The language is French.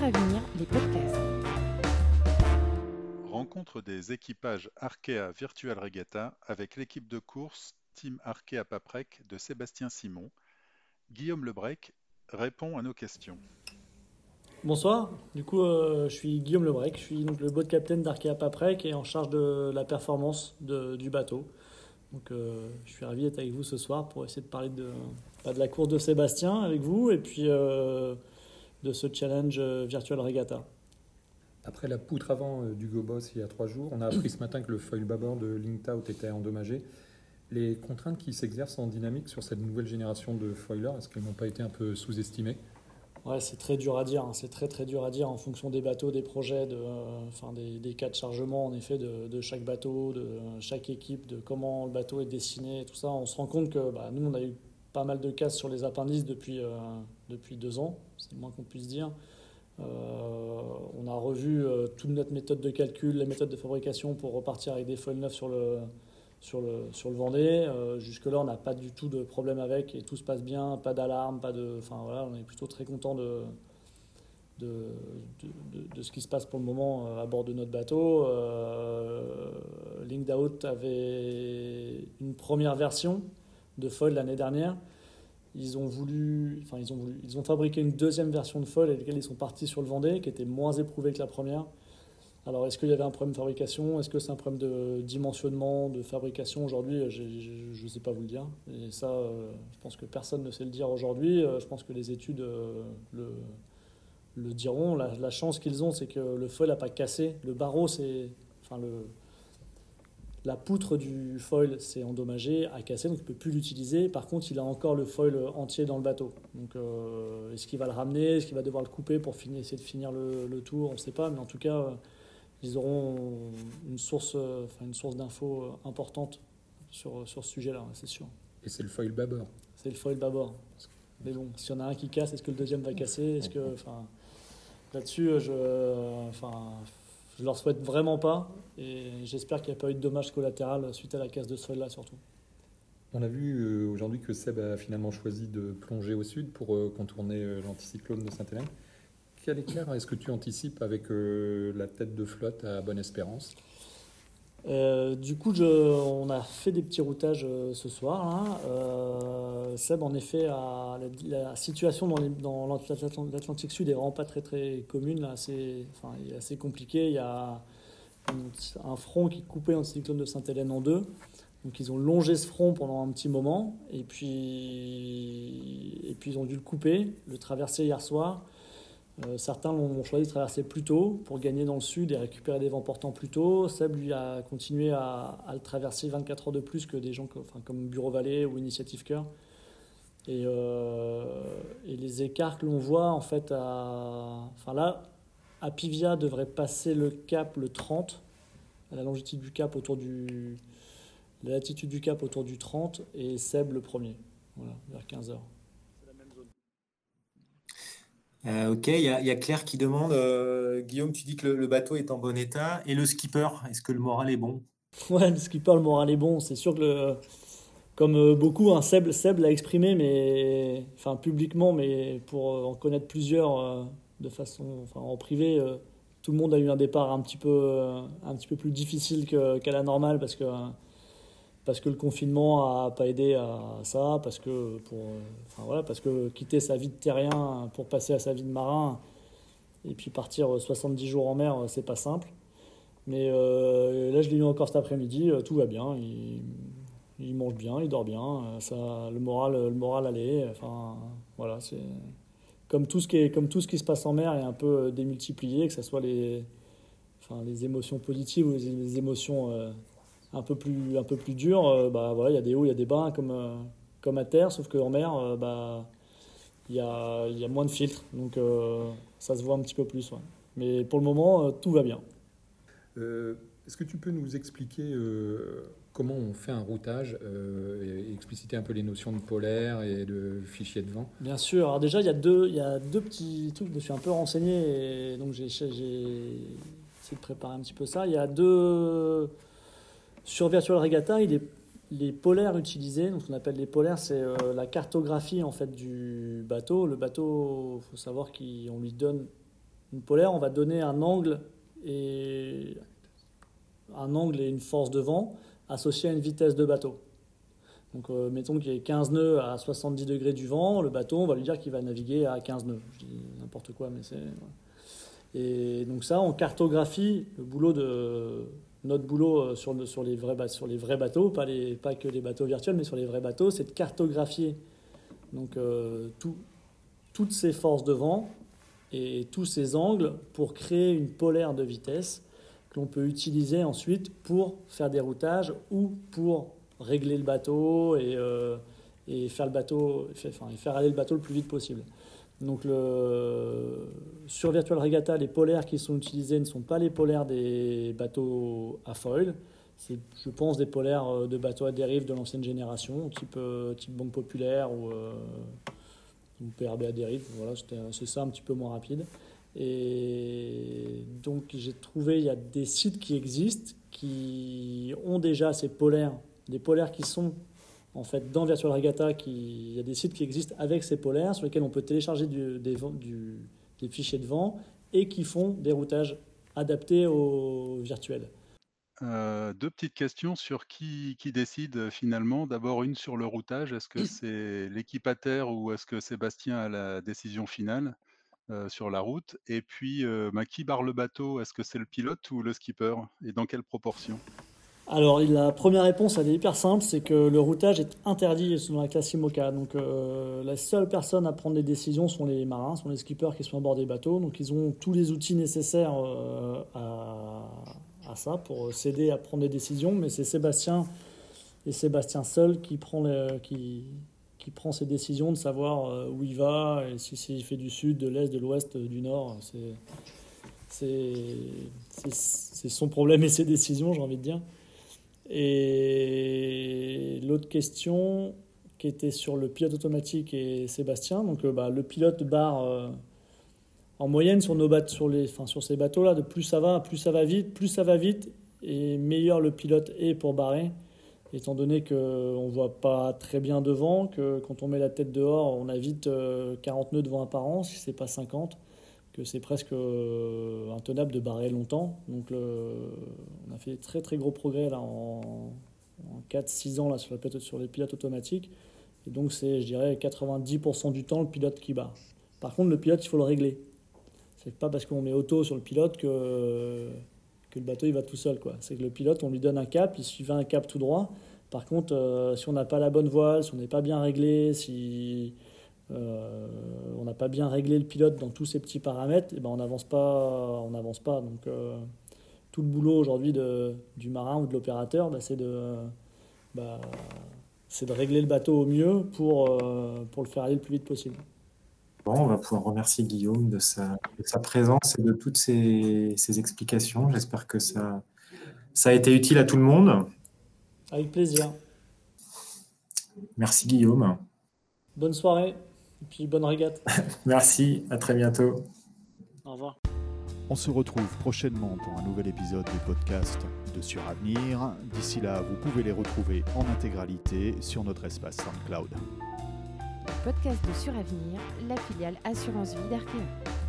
Avenir, les podcasts. Rencontre des équipages Arkea Virtual Regatta avec l'équipe de course Team Arkea Paprec de Sébastien Simon. Guillaume Lebrec répond à nos questions. Bonsoir, du coup euh, je suis Guillaume Lebrec, je suis donc le boat captain d'Arkea Paprec et en charge de la performance du bateau. Donc euh, je suis ravi d'être avec vous ce soir pour essayer de parler de, bah, de la course de Sébastien avec vous et puis euh, de ce challenge Virtual Regatta. Après la poutre avant du GoBoss il y a trois jours, on a appris ce matin que le foil bâbord de Linked était endommagé. Les contraintes qui s'exercent en dynamique sur cette nouvelle génération de foilers, est-ce qu'elles n'ont pas été un peu sous-estimées? Ouais, c'est très dur à dire. Hein. C'est très très dur à dire en fonction des bateaux, des projets, de, enfin des, des, cas de chargement en effet de, de, chaque bateau, de chaque équipe, de comment le bateau est dessiné, et tout ça. On se rend compte que bah, nous on a eu pas mal de casses sur les appendices depuis euh, depuis deux ans, c'est le moins qu'on puisse dire. Euh, on a revu euh, toute notre méthode de calcul, les méthodes de fabrication pour repartir avec des foils neufs sur le sur le, sur le Vendée. Euh, jusque-là, on n'a pas du tout de problème avec et tout se passe bien, pas d'alarme, pas de. Enfin voilà, on est plutôt très content de, de, de, ce qui se passe pour le moment à bord de notre bateau. Linked avait une première version de foil l'année dernière. Ils ont voulu, enfin ils ont voulu, ils ont fabriqué une deuxième version de foil avec laquelle ils sont partis sur le Vendée, qui était moins éprouvée que la première. Alors, est-ce qu'il y avait un problème de fabrication? Est-ce que c'est un problème de dimensionnement, de fabrication? Aujourd'hui, je ne sais pas vous le dire. Et ça, euh, je pense que personne ne sait le dire aujourd'hui. Euh, je pense que les études euh, le, diront. La, chance qu'ils ont, c'est que le foil n'a pas cassé. Le barreau, c'est. Enfin, le, la poutre du foil s'est endommagée, a cassé, donc il ne peut plus l'utiliser. Par contre, il a encore le foil entier dans le bateau. Donc, est-ce qu'il va le ramener? Est-ce qu'il va devoir le couper pour finir, essayer de finir le, le tour? On ne sait pas. Mais en tout cas ils auront une source, une source d'infos importante sur, sur ce sujet-là, c'est sûr. Et c'est le foil bâbord. C'est le foil bâbord. Mais bon, s'il y en a un qui casse, est-ce que le deuxième va casser? Est-ce que, enfin, là-dessus, je, enfin, je leur souhaite vraiment pas, et j'espère qu'il n'y a pas eu de dommages collatéraux suite à la casse de ce foil-là surtout. On a vu euh, aujourd'hui que Seb a finalement choisi de plonger au sud pour euh, contourner euh, l'anticyclone de Sainte-Hélène. Quel éclair est-ce que tu anticipes avec la tête de flotte à Bonne-Espérance euh, du coup, on a fait des petits routages euh, ce soir. Euh, Seb, en effet, la, situation dans, dans l'Atlantique Sud est vraiment pas très très commune. Là, il est assez compliqué. Il y a un, front qui coupait un cyclone de Sainte-Hélène en deux. Donc ils ont longé ce front pendant un petit moment et puis ils ont dû le couper, le traverser hier soir. Euh, certains ont choisi de traverser plus tôt pour gagner dans le sud et récupérer des vents portants plus tôt. Seb lui a continué à, le traverser 24 heures de plus que des gens comme Bureau Vallée ou Initiative Cœur. Et, euh, et, les écarts que l'on voit en fait à, enfin là, Apivia devrait passer le cap le 30, à la longitude du cap autour du, la latitude du cap autour du 30 et Seb le premier, voilà, vers 15 heures. Euh, ok, il y, a Claire qui demande, euh, Guillaume, tu dis que le, bateau est en bon état. Et le skipper, est-ce que le moral est bon? Ouais, le skipper, le moral est bon. C'est sûr que, comme euh, beaucoup, hein, Seb, Seb l'a exprimé, mais enfin publiquement, mais pour en connaître plusieurs de façon, enfin en privé, tout le monde a eu un départ un petit peu, un petit peu plus difficile qu'à la normale parce que parce que le confinement a pas aidé à ça, parce que, pour, enfin voilà, parce que quitter sa vie de terrien pour passer à sa vie de marin et puis partir 70 jours en mer, c'est pas simple. Mais euh, là, je l'ai eu encore cet après-midi, euh, tout va bien, il, mange bien, il dort bien, euh, ça, le, moral, le moral allait. Enfin, voilà, c'est comme tout, ce qui est, comme tout ce qui se passe en mer est un peu démultiplié, que ce soit les, enfin, les émotions positives ou les, émotions un peu plus, un peu plus dur, euh, bah, voilà, il y a des hauts, il y a des bas comme, euh, comme à terre, sauf qu'en mer, euh, bah, il y, a, y a moins de filtres, donc ça se voit un petit peu plus. Mais pour le moment, tout va bien. Est-ce que tu peux nous expliquer comment on fait un routage et expliciter un peu les notions de polaire et de fichier de vent? Bien sûr. Alors déjà, il y a deux, il y a deux petits trucs. Je me suis un peu renseigné et donc j'ai essayé de préparer un petit peu ça. Il y a deux sur Virtual Regatta, les polaires utilisés, donc qu'on appelle les polaires, c'est euh, la cartographie en fait du bateau. Le bateau, il faut savoir qu'on lui donne Une polaire, on va donner un angle et un angle et une force de vent associés à une vitesse de bateau. Donc euh, mettons qu'il y ait 15 nœuds à 70 degrés du vent, le bateau, on va lui dire qu'il va naviguer à 15 nœuds. Je dis n'importe quoi, mais c'est... Et donc ça, on cartographie le boulot de... Notre boulot euh, sur, les, vrais, bateaux, pas, les, que les bateaux virtuels, mais sur les vrais bateaux, c'est de cartographier donc, euh, tout, toutes ces forces de vent et tous ces angles pour créer une polaire de vitesse que l'on peut utiliser ensuite pour faire des routages ou pour régler le bateau et, euh, et faire, le bateau, enfin, faire aller le bateau le plus vite possible. Donc sur Virtual Regatta, les polaires qui sont utilisés ne sont pas les polaires des bateaux à foil. C'est, je pense, des polaires euh, de bateaux à dérive de l'ancienne génération, type, euh, type Banque Populaire ou, ou PRB à dérive. Voilà, c'est ça un petit peu moins rapide. Et donc j'ai trouvé, il y a des sites qui existent qui ont déjà ces polaires des polaires qui sont en fait dans Virtual Regatta, qui, il y a des sites qui existent avec ces polaires sur lesquels on peut télécharger du, des, du, des, fichiers de vent et qui font des routages adaptés au virtuel. Euh, deux petites questions sur qui, qui décide finalement. D'abord une sur le routage. Est-ce que c'est l'équipe à terre ou est-ce que Sébastien a la décision finale euh, sur la route? Et puis, euh, bah, qui barre le bateau? Est-ce que c'est le pilote ou le skipper? Et dans quelle proportion? Alors, la première réponse, elle est hyper simple, c'est que le routage est interdit selon la classe IMOCA. Donc, euh, la seule personne à prendre des décisions sont les marins, sont les skippers qui sont à bord des bateaux. Donc, ils ont tous les outils nécessaires euh, à, ça pour s'aider à prendre des décisions. Mais c'est Sébastien et Sébastien seul qui prend, qui, qui prend ces décisions de savoir euh, où il va et si, si il fait du sud, de l'est, de l'ouest, du nord. C'est son problème et ses décisions, j'ai envie de dire. Et l'autre question qui était sur le pilote automatique et Sébastien. Donc euh, bah, le pilote barre euh, en moyenne sur, nos enfin, sur ces bateaux-là, de plus ça va, plus ça va vite, plus ça va vite, et meilleur le pilote est pour barrer, étant donné qu'on ne voit pas très bien devant, que quand on met la tête dehors, on a vite 40 euh, nœuds de vent apparent, si ce n'est pas 50 que c'est presque euh, intenable de barrer longtemps. Donc on a fait très très gros progrès là en, 4-6 ans là, sur, sur les pilotes automatiques. Et donc c'est, je dirais, 90% du temps le pilote qui barre. Par contre, le pilote, il faut le régler. C'est pas parce qu'on met auto sur le pilote que, que le bateau il va tout seul. Quoi. C'est que le pilote, on lui donne un cap, il suit un cap tout droit. Par contre, euh, si on n'a pas la bonne voile, si on n'est pas bien réglé, si on n'a pas bien réglé le pilote dans tous ces petits paramètres, et ben on n'avance pas, on n'avance pas. Donc euh, tout le boulot aujourd'hui du marin ou de l'opérateur, ben, c'est de, bah, c'est de régler le bateau au mieux pour, euh, pour le faire aller le plus vite possible. Bon, on va pouvoir remercier Guillaume de sa, sa présence et de toutes ses, explications. J'espère que ça, ça a été utile à tout le monde. Avec plaisir. Merci Guillaume. Bonne soirée. Et puis bonne régate. Merci, à très bientôt. Au revoir. On se retrouve prochainement pour un nouvel épisode du podcast de Suravenir. D'ici là, vous pouvez les retrouver en intégralité sur notre espace SoundCloud. Podcast de Suravenir, la filiale Assurance Vie d'Arkea.